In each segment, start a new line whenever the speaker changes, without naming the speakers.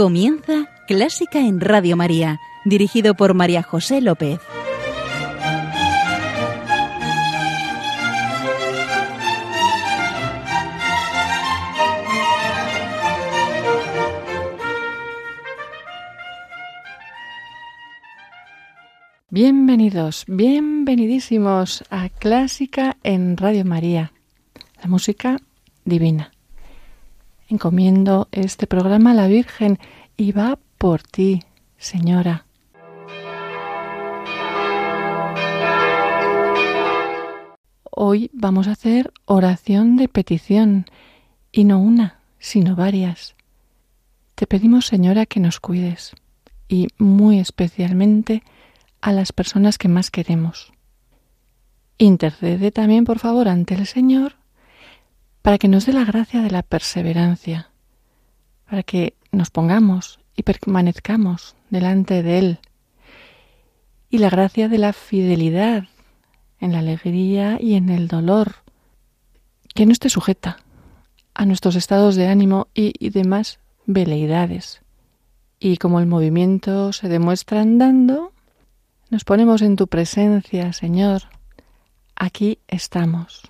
Comienza Clásica en Radio María, dirigido por María José López.
Bienvenidos, bienvenidísimos a Clásica en Radio María, la música divina. Encomiendo este programa a la Virgen y va por ti, Señora. Hoy vamos a hacer oración de petición, y no una, sino varias. Te pedimos, Señora, que nos cuides, y muy especialmente a las personas que más queremos. Intercede también, por favor, ante el Señor para que nos dé la gracia de la perseverancia, para que nos pongamos y permanezcamos delante de Él, y la gracia de la fidelidad en la alegría y en el dolor, que no esté sujeta a nuestros estados de ánimo y, y demás veleidades. Y como el movimiento se demuestra andando, nos ponemos en tu presencia, Señor. Aquí estamos.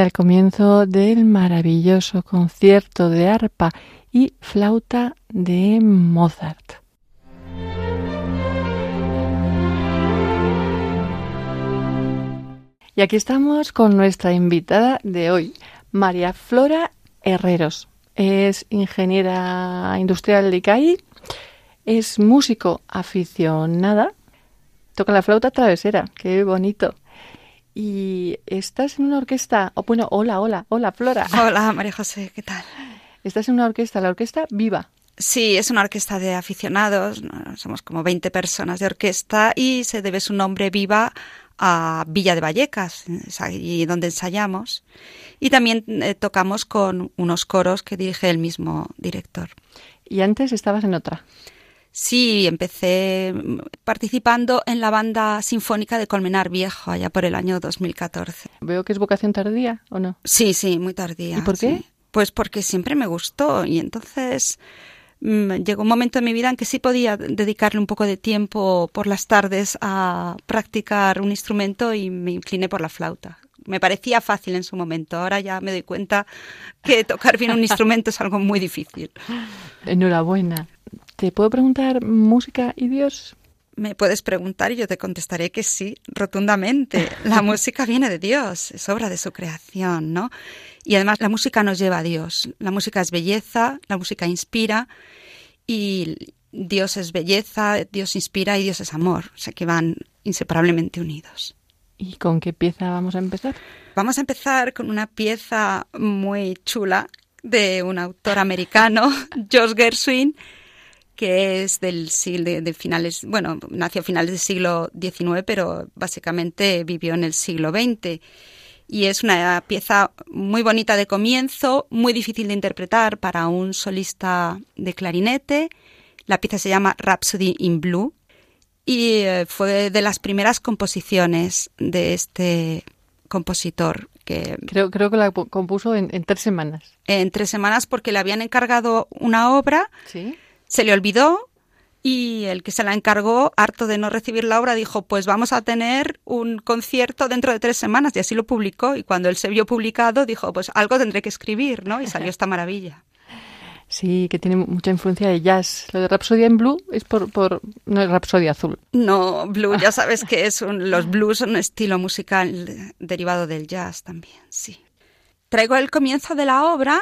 El comienzo del maravilloso concierto de arpa y flauta de Mozart. Y aquí estamos con nuestra invitada de hoy, María Flora Herreros. Es ingeniera industrial de ICAI, es músico aficionada, toca la flauta travesera, qué bonito. Y estás en una orquesta, o bueno, hola, hola, hola Flora.
Hola María José, ¿qué tal?
Estás en una orquesta, la orquesta Viva.
Sí, es una orquesta de aficionados, somos como 20 personas de orquesta y se debe su nombre Viva a Villa de Vallecas, es allí donde ensayamos. Y también eh, tocamos con unos coros que dirige el mismo director.
¿Y antes estabas en otra?
Sí, empecé participando en la banda sinfónica de Colmenar Viejo, allá por el año 2014.
Veo que es vocación tardía, ¿o no?
Sí, sí, muy tardía.
¿Y por qué?
Pues porque siempre me gustó y entonces mm, llegó un momento en mi vida en que sí podía dedicarle un poco de tiempo por las tardes a practicar un instrumento y me incliné por la flauta. Me parecía fácil en su momento, ahora ya me doy cuenta que tocar bien un instrumento es algo muy difícil.
Enhorabuena. ¿Te puedo preguntar música y Dios?
Me puedes preguntar y yo te contestaré que sí, rotundamente. La música viene de Dios, es obra de su creación, ¿no? Y además la música nos lleva a Dios. La música es belleza, la música inspira y Dios es belleza, Dios inspira y Dios es amor, o sea que van inseparablemente unidos.
¿Y con qué pieza vamos a empezar?
Vamos a empezar con una pieza muy chula de un autor americano, George Gershwin, que es del siglo de, finales, bueno, nació a finales del siglo XIX, pero básicamente vivió en el siglo XX. Y es una pieza muy bonita de comienzo, muy difícil de interpretar para un solista de clarinete. La pieza se llama Rhapsody in Blue y eh, fue de las primeras composiciones de este compositor que
creo creo que la compuso en, en tres semanas
en tres semanas porque le habían encargado una obra
¿Sí?
Se le olvidó y el que se la encargó, harto de no recibir la obra, dijo, pues vamos a tener un concierto dentro de tres semanas y así lo publicó. Y cuando él se vio publicado, dijo, pues algo tendré que escribir, ¿no? Y salió esta maravilla.
Sí, que tiene mucha influencia de jazz. Lo de Rapsodia en Blue es por, por no es Rapsodia Azul.
No, Blue, ya sabes que es un, los blues son un estilo musical derivado del jazz también, sí. Traigo el comienzo de la obra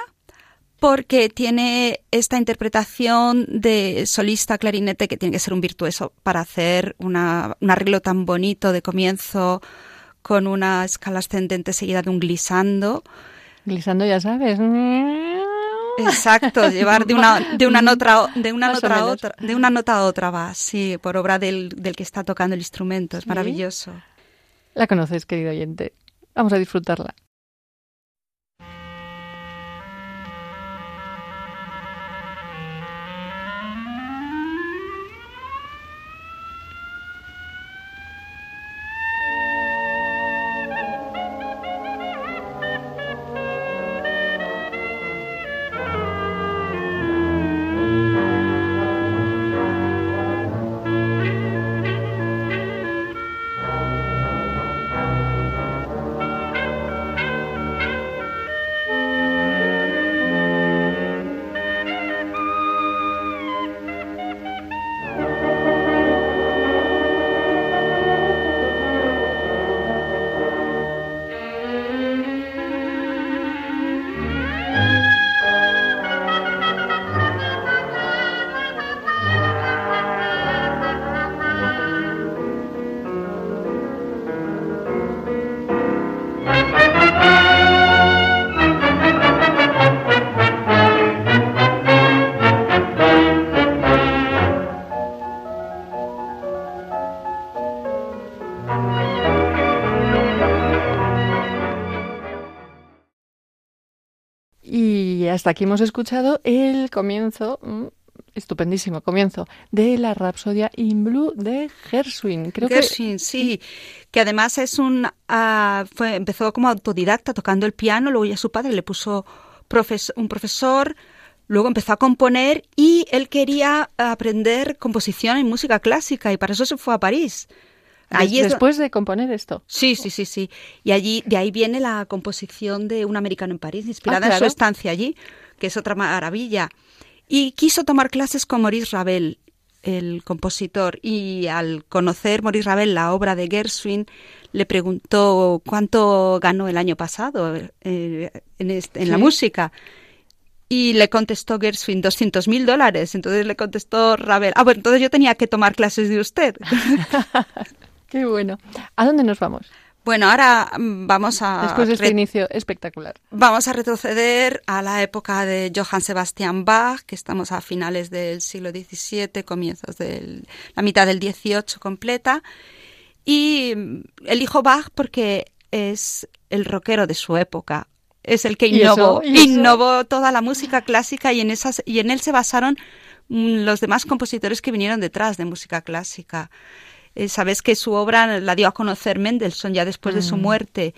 porque tiene esta interpretación de solista clarinete que tiene que ser un virtuoso para hacer una, un arreglo tan bonito de comienzo con una escala ascendente seguida de un glissando.
Glissando, ya sabes.
Exacto, llevar de una, de una nota de una nota a otra, de una nota a otra va, sí, por obra del, del que está tocando el instrumento, es
¿Sí?
maravilloso.
La conoces, querido oyente. Vamos a disfrutarla. Aquí hemos escuchado el comienzo, mm, estupendísimo comienzo, de la Rapsodia in Blue de Gershwin. Creo
Gershwin, sí, que además es un, uh, fue, empezó como autodidacta tocando el piano, luego ya su padre le puso profes un profesor, luego empezó a componer y él quería aprender composición en música clásica y para eso se fue a París Allí es
Después de componer esto.
Sí, sí, sí, sí. Y allí, de ahí viene la composición de Un americano en París, inspirada
Ah,
en su
claro.
estancia allí, que es otra maravilla. Y quiso tomar clases con Maurice Ravel, el compositor, y al conocer Maurice Ravel la obra de Gershwin, le preguntó cuánto ganó el año pasado eh, en, este- en la música. Y le contestó Gershwin 200 mil dólares. Entonces le contestó Ravel, ah, bueno, entonces yo tenía que tomar clases de usted.
Qué bueno. ¿A dónde nos vamos?
Bueno, ahora mm, vamos a
Después de este inicio espectacular.
vamos a retroceder a la época de Johann Sebastian Bach, que estamos a finales del siglo XVII, comienzos de la mitad del XVIII completa. Y mm, elijo Bach porque es el rockero de su época. Es el que
¿Y eso?
innovó,
¿Y eso?
innovó toda la música clásica y en esas y en él se basaron mm, los demás compositores que vinieron detrás de música clásica. Eh, Sabes que su obra la dio a conocer Mendelssohn ya después de su
Mm.
muerte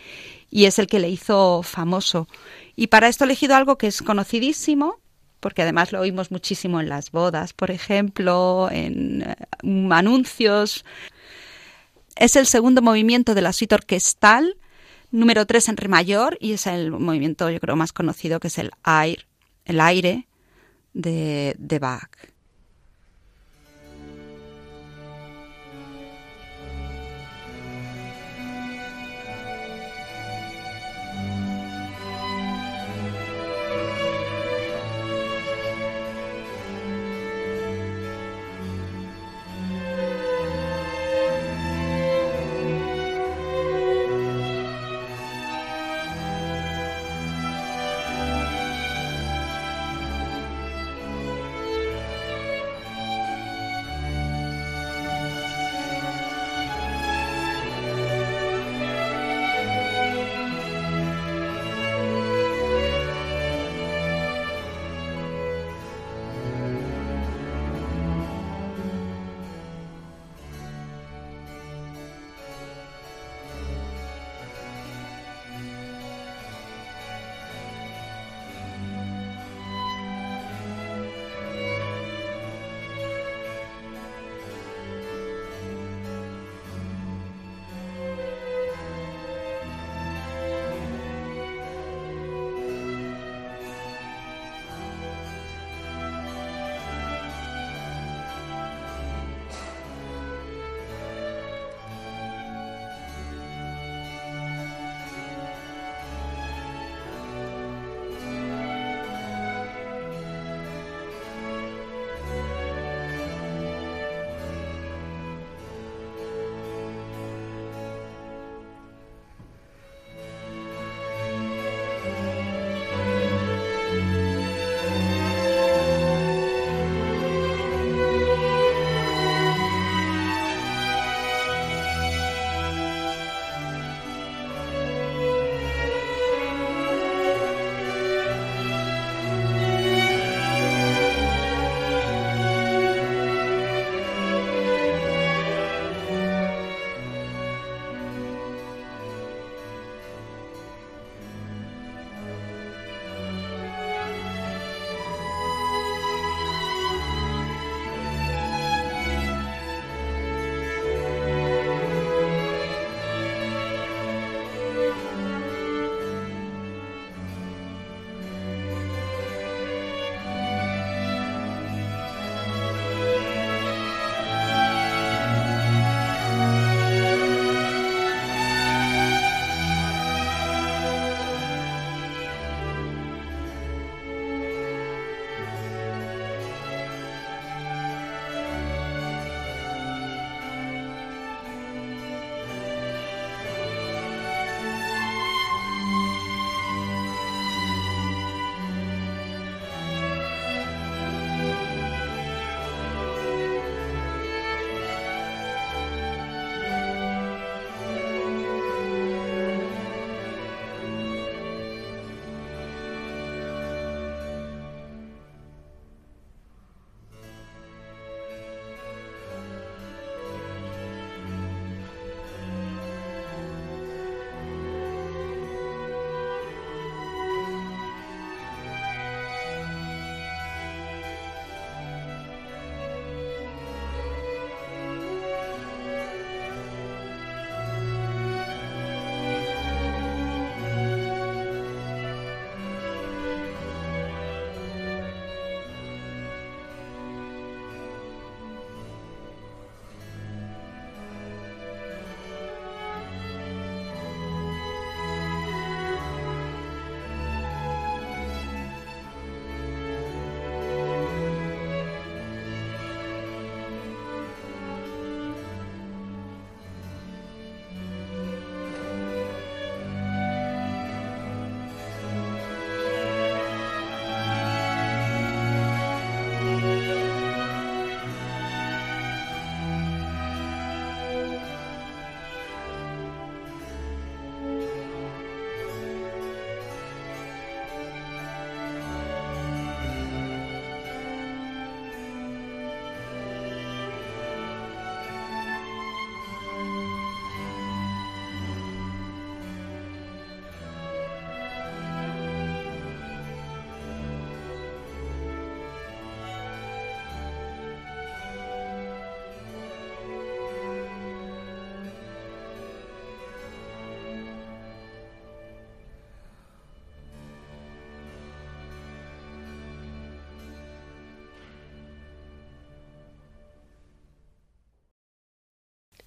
y es el que le hizo famoso. Y para esto he elegido algo que es conocidísimo, porque además lo oímos muchísimo en las bodas, por ejemplo, en eh, anuncios. Es el segundo movimiento de la suite orquestal, número 3 en re mayor, y es el movimiento, yo creo, más conocido, que es el air, el aire de, de Bach.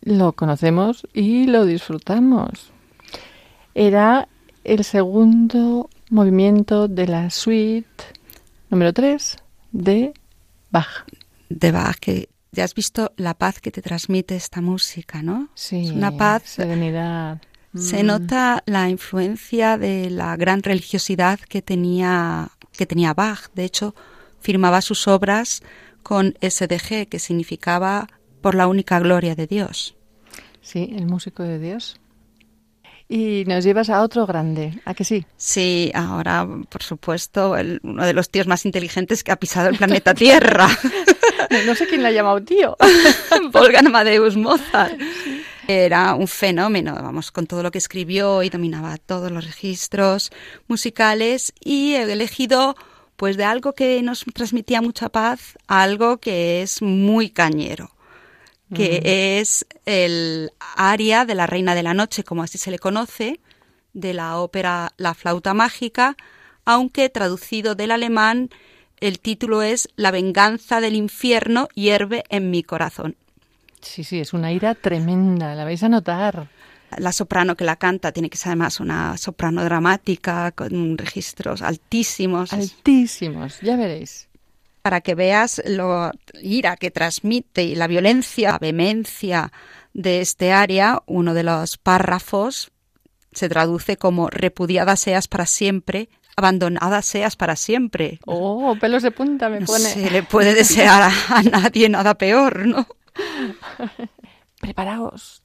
Lo conocemos y lo disfrutamos. Era el segundo movimiento de la suite número 3 de Bach.
De Bach, que ya has visto la paz que te transmite esta música, ¿no?
Sí,
Es una paz.
serenidad.
Se
Mm.
nota la influencia de la gran religiosidad que tenía, que tenía Bach. De hecho, firmaba sus obras con SDG, que significaba por la única gloria de Dios.
Sí, el músico de Dios. Y nos llevas a otro grande, ¿a que sí?
Sí, ahora, por supuesto, el- uno de los tíos más inteligentes que ha pisado el planeta Tierra,
No sé quién la ha llamado tío.
Wolfgang Amadeus Mozart. Era un fenómeno, vamos, con todo lo que escribió y dominaba todos los registros musicales y he elegido pues de algo que nos transmitía mucha paz a algo que es muy cañero, que es el aria de la Reina de la Noche, como así se le conoce, de la ópera La flauta mágica, aunque traducido del alemán el título es La venganza del infierno hierve en mi corazón.
Sí, sí, es una ira tremenda, la vais a notar.
La soprano que la canta tiene que ser además una soprano dramática con registros altísimos.
Altísimos, ya veréis.
Para que veas lo ira que transmite y la violencia, la vehemencia de este área, uno de los párrafos se traduce como repudiada seas para siempre, abandonada seas para siempre.
Oh, pelos de punta me
No
pone.
se le puede desear a, a nadie nada peor, ¿no?
Preparaos.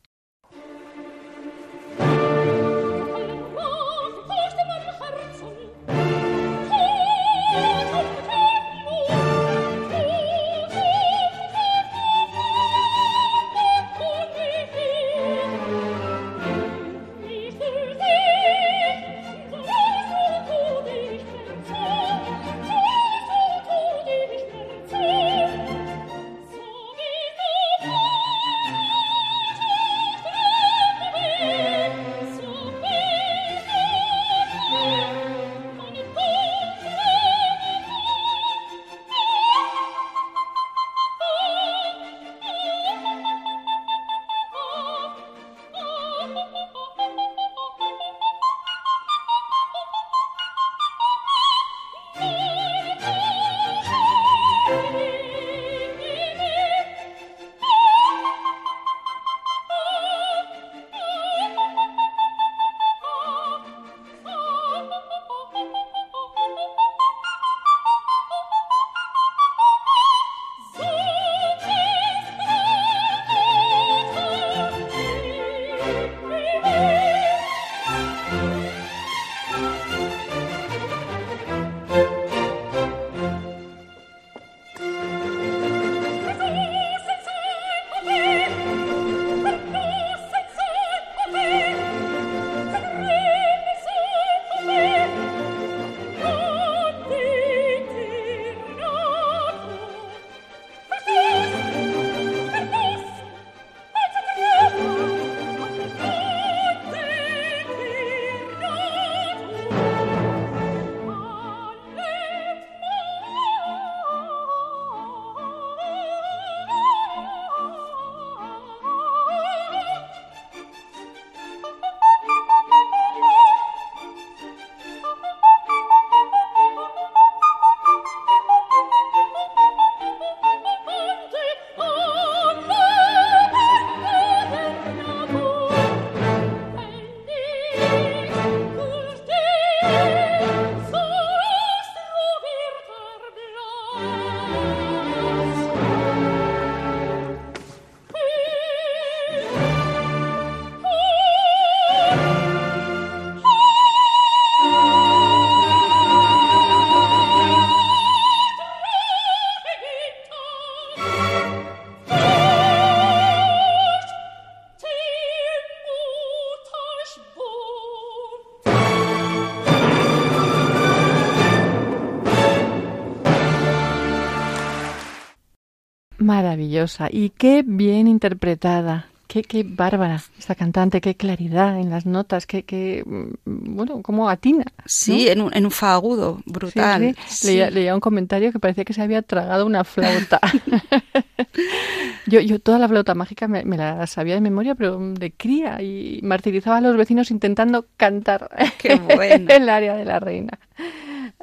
Maravillosa y qué bien interpretada. Qué, qué bárbara esta cantante, qué claridad en las notas, qué, qué mm, bueno, cómo atina.
Sí, en, un, en un fa agudo, brutal.
Leía, un comentario que parecía que se había tragado una flauta. yo, yo toda la flauta mágica me, la sabía de memoria, pero de cría, y martirizaba a los vecinos intentando cantar
qué bueno.
el área de la reina.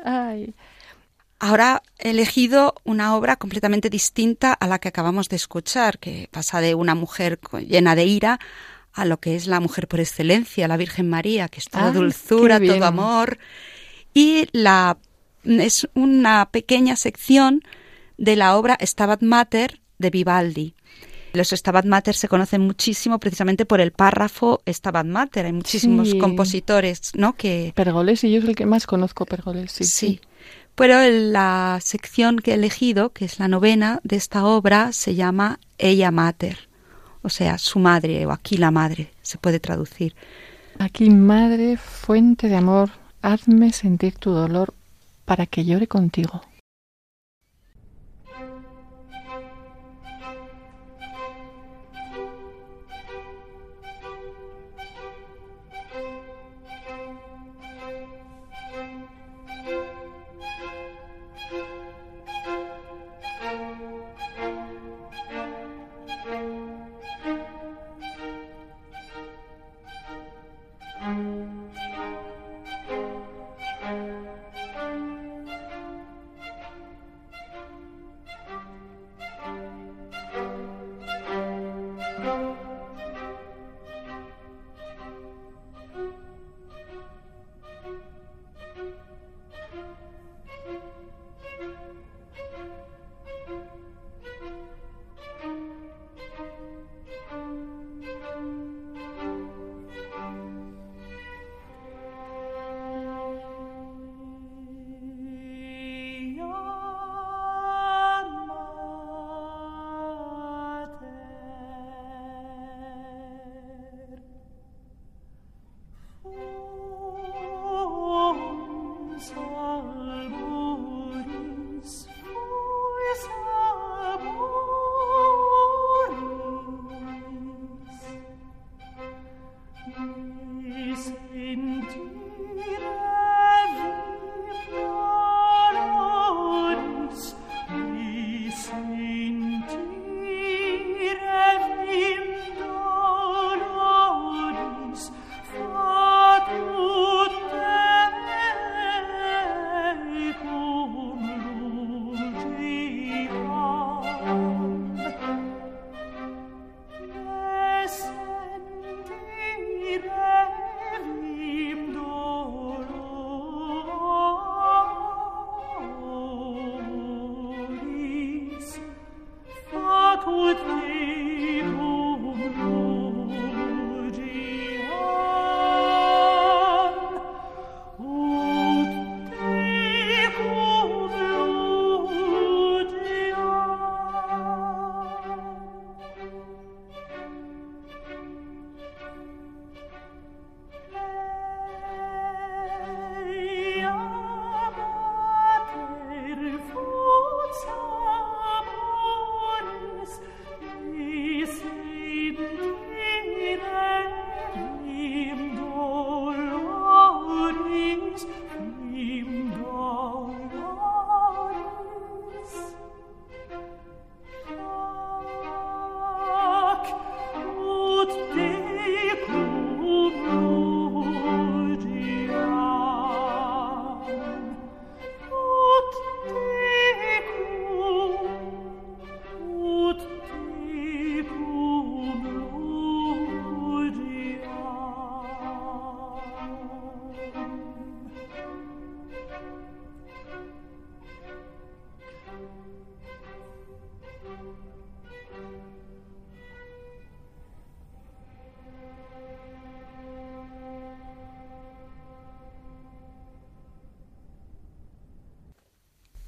Ay.
Ahora he elegido una obra completamente distinta a la que acabamos de escuchar, que pasa de una mujer llena de ira a lo que es la mujer por excelencia, la Virgen María, que es toda ah, dulzura, todo amor. Y la es una pequeña sección de la obra Stabat Mater de Vivaldi. Los Stabat Mater se conocen muchísimo precisamente por el párrafo Stabat Mater. Hay muchísimos compositores, ¿no? Que
Pergolesi, yo es el que más conozco, Pergolesi.
sí. Pero la sección que he elegido, que es la novena de esta obra, se llama Ella Mater, o sea, su madre o aquí la madre, se puede traducir.
Aquí madre, fuente de amor, hazme sentir tu dolor para que llore contigo.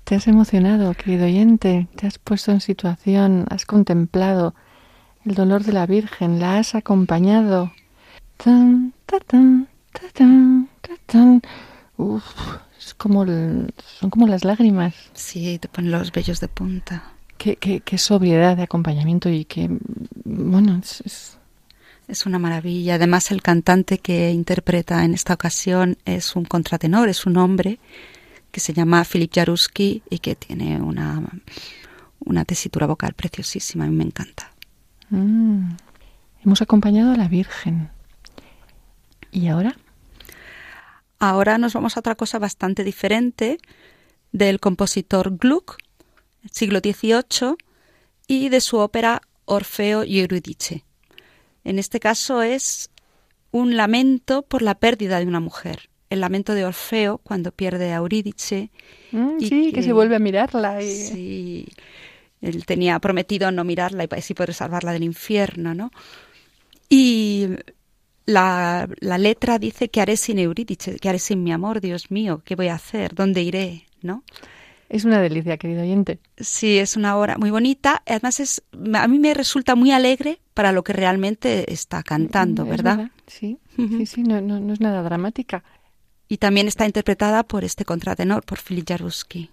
Te has emocionado, querido oyente, te has puesto en situación, has contemplado el dolor de la Virgen, la has acompañado. Tan, Uf, es como son como las lágrimas.
Sí, te ponen los vellos de punta.
Qué, qué, qué sobriedad de acompañamiento y qué, bueno, es, Es una maravilla. Además, el cantante que interpreta en esta ocasión es un contratenor, es un hombre que se llama Filip Jaruski y que tiene una, una tesitura vocal preciosísima. A mí me encanta.
Mm. Hemos acompañado a la Virgen. ¿Y ahora?
Ahora nos vamos a otra cosa bastante diferente del compositor Gluck, siglo XVIII, y de su ópera Orfeo y Eurídice. En este caso es un lamento por la pérdida de una mujer. El lamento de Orfeo cuando pierde a Eurídice.
Mm, sí, que, se vuelve a mirarla. Y...
Sí, él tenía prometido no mirarla y así poder salvarla del infierno, ¿no? Y la, la, letra dice que haré sin Eurídice, que haré sin mi amor, Dios mío, ¿qué voy a hacer? ¿Dónde iré? ¿No?
Es una delicia, querido oyente.
Sí, es una obra muy bonita. Además, es, a mí me resulta muy alegre para lo que realmente está cantando, ¿verdad?
Sí, sí, sí, no, no, no, es nada dramática.
Y también está interpretada por este contratenor, por Filip Jaruski.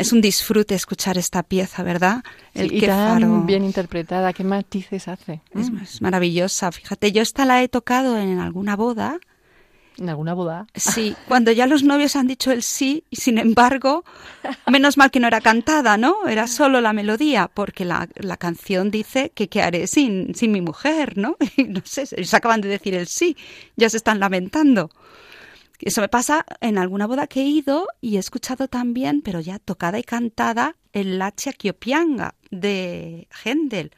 Es un disfrute escuchar esta pieza, ¿verdad?
El y tan bien interpretada, qué matices hace.
Es, es, maravillosa. Fíjate, yo esta la he tocado en alguna boda
¿En alguna boda?
Sí, cuando ya los novios han dicho el sí y sin embargo, menos mal que no era cantada, ¿no? Era solo la melodía, porque la, la canción dice que qué haré sin, sin mi mujer, ¿no? Y no sé, se acaban de decir el sí, ya se están lamentando. Eso me pasa en alguna boda que he ido y he escuchado también, pero ya tocada y cantada, el Lachia Kiopianga de Händel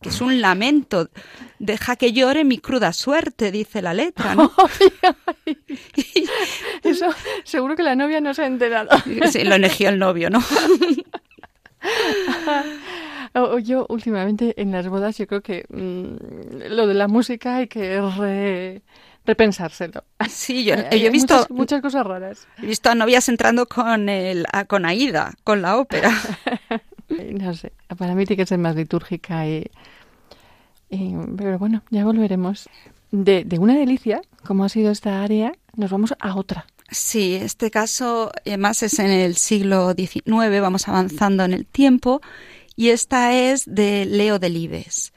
que es un lamento. Deja que llore mi cruda suerte, dice la letra, ¿no?
Eso seguro que la novia no se ha enterado.
Sí, lo eligió el novio, ¿no?
Yo últimamente en las bodas yo creo que mm, lo de la música hay que repensárselo.
Sí, yo, he visto
muchas, cosas raras.
He visto a novias entrando con el con Aida, con la ópera.
no sé, para mí tiene que ser más litúrgica y, pero bueno, ya volveremos. De, de una delicia, como ha sido esta área, nos vamos a otra.
Sí, este caso además es en el siglo XIX, vamos avanzando en el tiempo, y esta es de Leo Delibes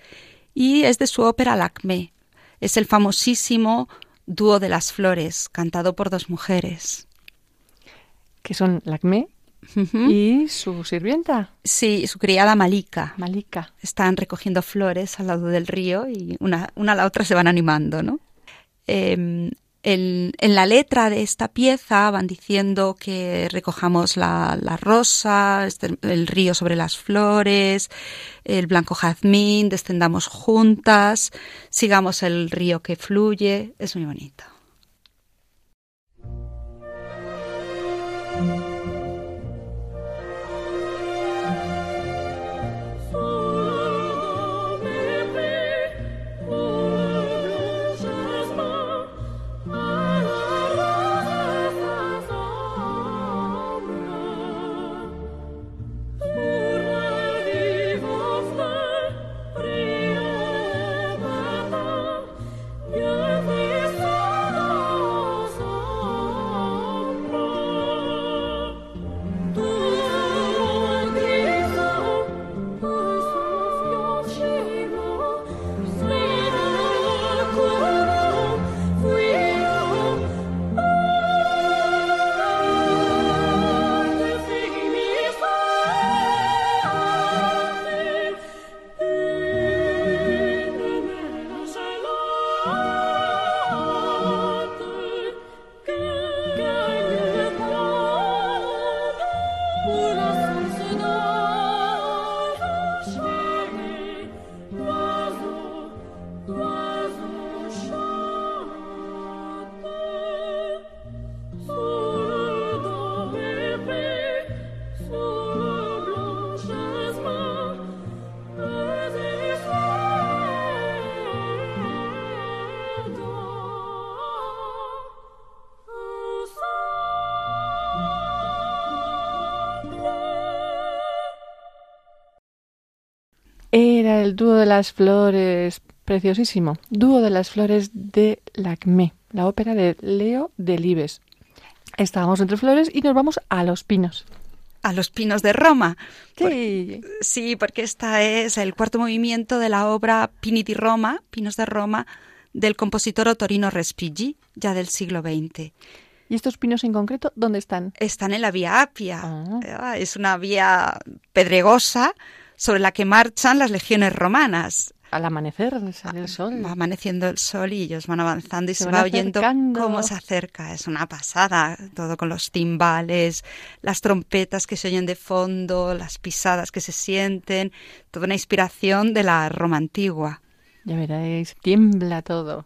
y es de su ópera Lacmé. Es el famosísimo Dúo de las Flores, cantado por dos mujeres.
Que son Lacmé ¿Y su sirvienta?
Sí, su criada Malika.
Malika.
Están recogiendo flores al lado del río y una, una a la otra se van animando, ¿no? Em, en la letra de esta pieza van diciendo que recojamos la, rosa, este, el río sobre las flores, el blanco jazmín, descendamos juntas, sigamos el río que fluye. Es muy bonito.
Dúo de las flores, preciosísimo. Dúo de las flores de Lacmé, la ópera de Leo Delibes. Estábamos entre flores y nos vamos a los pinos.
A los pinos de Roma.
Sí.
sí, porque esta es el cuarto movimiento de la obra Piniti Roma, Pinos de Roma, del compositor Otorino Respighi, ya del siglo XX.
¿Y estos pinos en concreto dónde están?
Están en la vía Apia. Ah. Es una vía pedregosa sobre la que marchan las legiones romanas.
Al amanecer sale el sol.
Va amaneciendo el sol y ellos van avanzando y se, va oyendo cómo se acerca. Es una pasada, todo con los timbales, las trompetas que se oyen de fondo, las pisadas que se sienten, toda una inspiración de la Roma antigua.
Ya veréis, tiembla todo.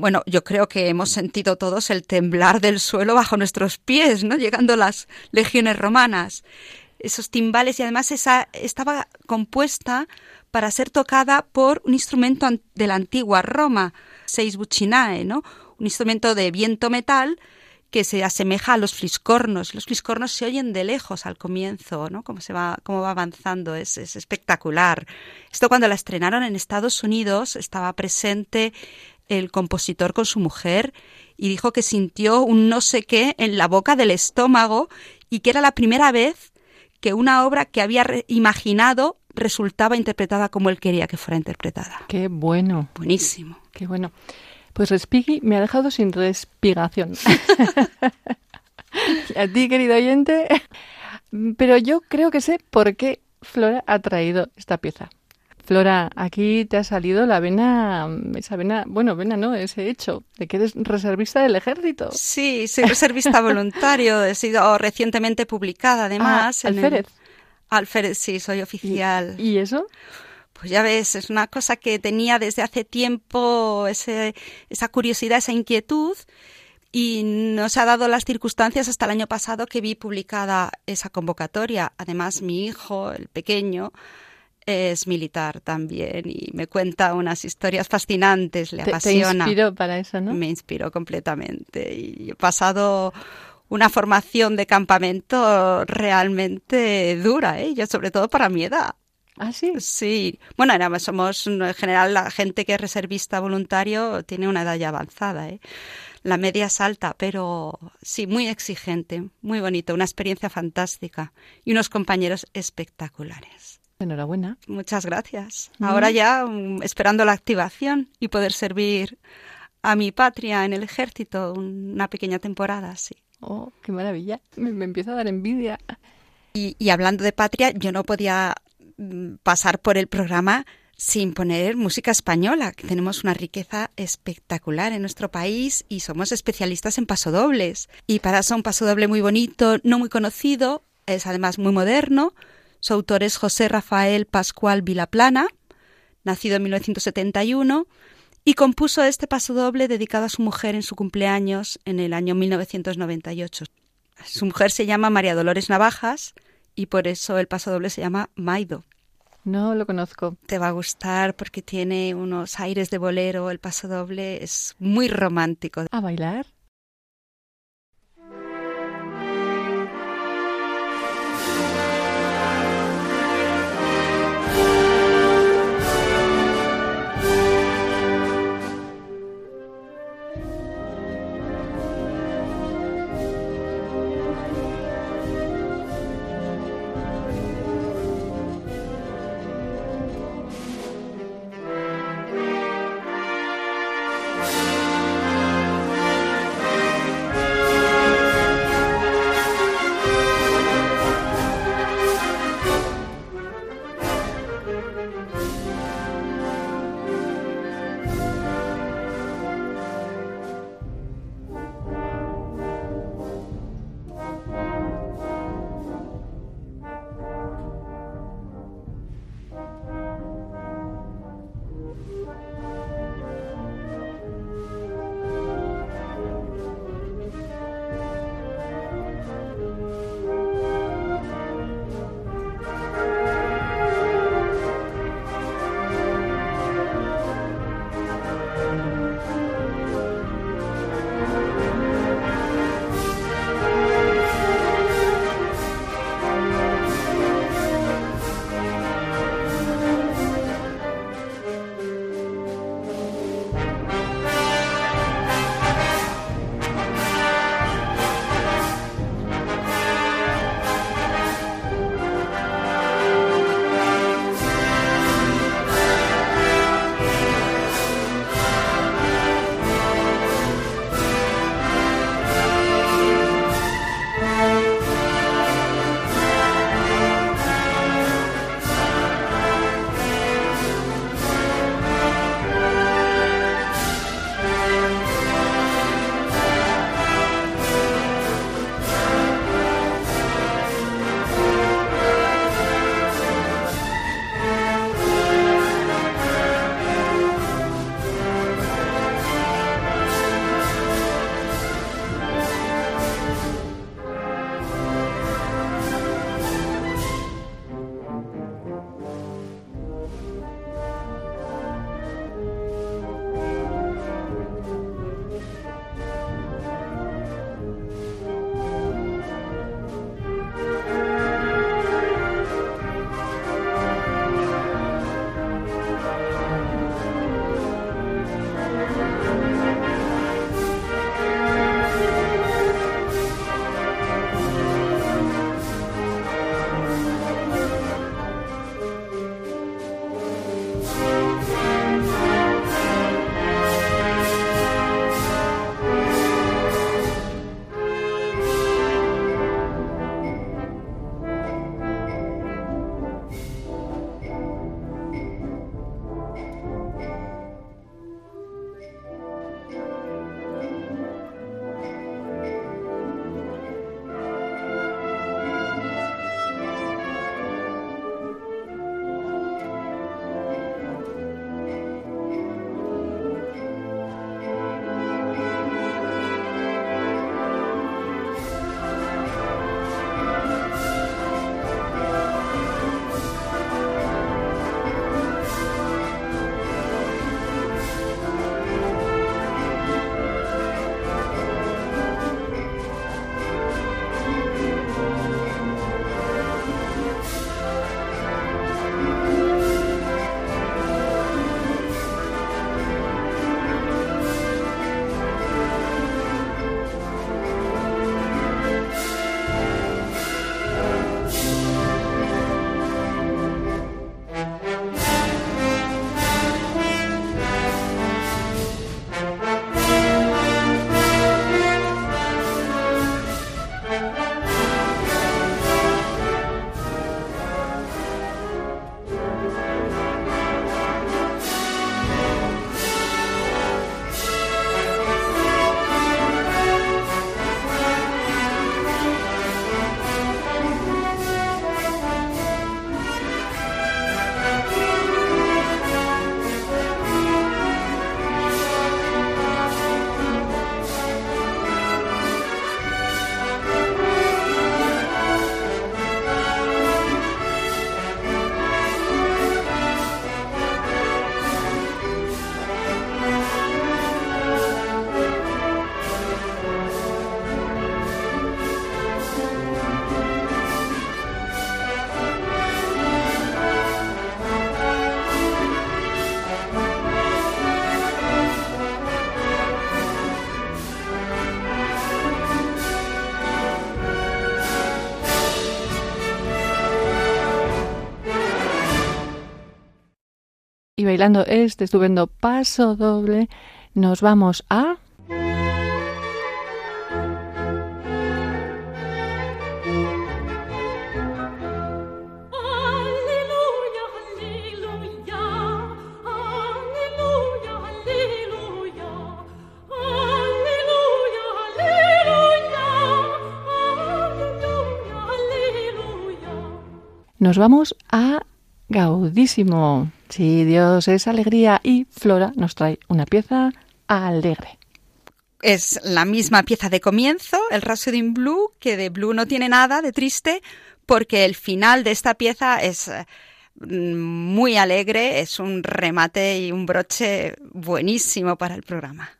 Bueno, yo creo que hemos sentido todos el temblar del suelo bajo nuestros pies, ¿no? Llegando las legiones romanas. Esos timbales y además esa estaba compuesta para ser tocada por un instrumento de la antigua Roma, seis buccinae, ¿no? Un instrumento de viento metal que se asemeja a los fliscornos. Los fliscornos se oyen de lejos al comienzo, ¿no? Cómo se va, cómo va avanzando, es, es espectacular. Esto cuando la estrenaron en Estados Unidos estaba presente el compositor con su mujer y dijo que sintió un no sé qué en la boca del estómago y que era la primera vez que una obra que había imaginado resultaba interpretada como él quería que fuera interpretada.
Qué bueno.
Buenísimo.
Qué bueno. Pues Respighi me ha dejado sin respigación. a ti, querido oyente. Pero yo creo que sé por qué Flora ha traído esta pieza. Flora, aquí te ha salido la vena, esa vena, bueno, vena no, ese hecho de que eres reservista del ejército.
Sí, soy reservista voluntario, he sido recientemente publicada además.
Ah, alférez.
Alférez, sí, soy oficial.
¿Y eso?
Pues ya ves, es una cosa que tenía desde hace tiempo ese, esa curiosidad, esa inquietud y nos ha dado las circunstancias hasta el año pasado que vi publicada esa convocatoria. Además, mi hijo, el pequeño, es militar también y me cuenta unas historias fascinantes, le apasiona.
Te inspiró para eso, ¿no?
Me inspiró completamente y he pasado una formación de campamento realmente dura, ¿eh? Yo, sobre todo para mi edad.
¿Ah, sí?
Sí. Bueno, somos, en general, la gente que es reservista voluntario tiene una edad ya avanzada, ¿eh? La media es alta, pero sí, muy exigente, muy bonito, una experiencia fantástica y unos compañeros espectaculares.
Enhorabuena.
Muchas gracias. Ahora ya um, esperando la activación y poder servir a mi patria en el ejército una pequeña temporada, sí.
Oh, qué maravilla. Me, me empieza a dar envidia.
Y, y, hablando de patria, yo no podía Mm, pasar por el programa sin poner música española, que tenemos una riqueza espectacular en nuestro país y somos especialistas en pasodobles. Y para eso un pasodoble muy bonito, no muy conocido, es además muy moderno. Su autor es José Rafael Pascual Vilaplana, nacido en 1971, y compuso este pasodoble dedicado a su mujer en su cumpleaños en el año 1998. Su mujer se llama María Dolores Navajas y por eso el pasodoble se llama Maido.
No lo conozco.
Te va a gustar porque tiene unos aires de bolero, el paso doble es muy romántico.
¿A bailar? Y bailando este estupendo paso doble, nos vamos a... Nos vamos a Gaudísimo. Sí, Dios es alegría y Flora nos trae una pieza alegre.
Es la misma pieza de comienzo, el Rhapsody in Blue, que de Blue no tiene nada de triste, porque el final de esta pieza es mm, muy alegre, es un remate y un broche buenísimo para el programa.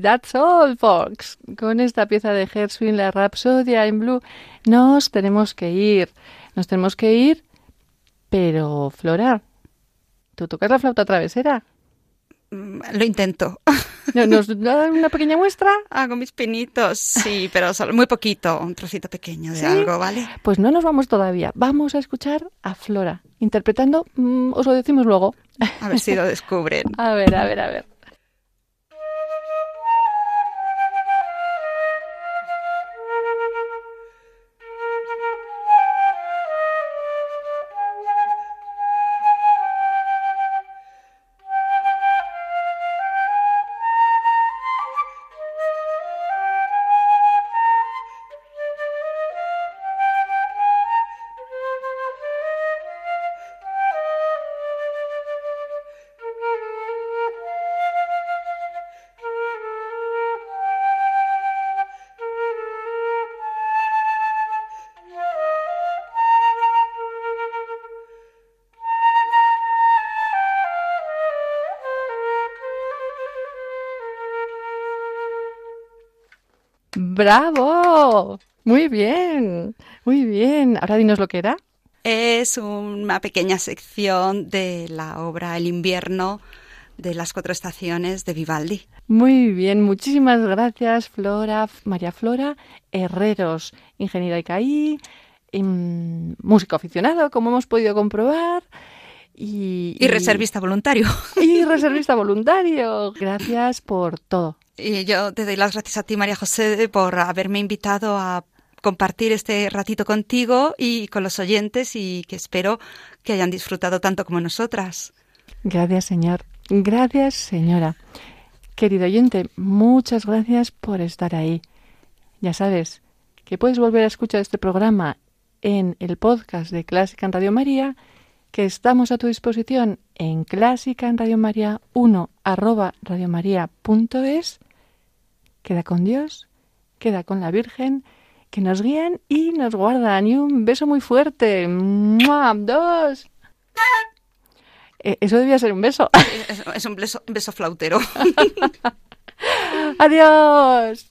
That's all, folks. Con esta pieza de Gershwin, la Rapsodia en Blue, nos tenemos que ir. Nos tenemos que ir, pero Flora, ¿tú tocas la flauta travesera?
Mm, lo intento.
¿Nos da una pequeña muestra?
Hago mis pinitos, sí, pero solo muy poquito, un trocito pequeño de algo, ¿vale?
Pues no nos vamos todavía. Vamos a escuchar a Flora interpretando, mm, os lo decimos luego.
A ver si lo descubren.
a ver, a ver, a ver. ¡Bravo! Muy bien, muy bien. Ahora dinos lo que era.
Es una pequeña sección de la obra El invierno de las cuatro estaciones de Vivaldi.
Muy bien, muchísimas gracias Flora, María Flora Herreros, ingeniera ICAI, em, músico aficionado, como hemos podido comprobar.
Y, y, reservista voluntario.
Y reservista voluntario. Gracias por todo.
Y yo te doy las gracias a ti, María José, por haberme invitado a compartir este ratito contigo y con los oyentes y que espero que hayan disfrutado tanto como nosotras.
Gracias, señor. Gracias, señora. Querido oyente, muchas gracias por estar ahí. Ya sabes que puedes volver a escuchar este programa en el podcast de Clásica en Radio María, que estamos a tu disposición en Clásica en Radio María 1 arroba radiomaria.es queda con Dios, queda con la Virgen, que nos guían y nos guardan. Y un beso muy fuerte. ¡Mua! ¡Dos! Eh, eso debía ser un beso.
Es, un beso, un beso flautero.
Adiós.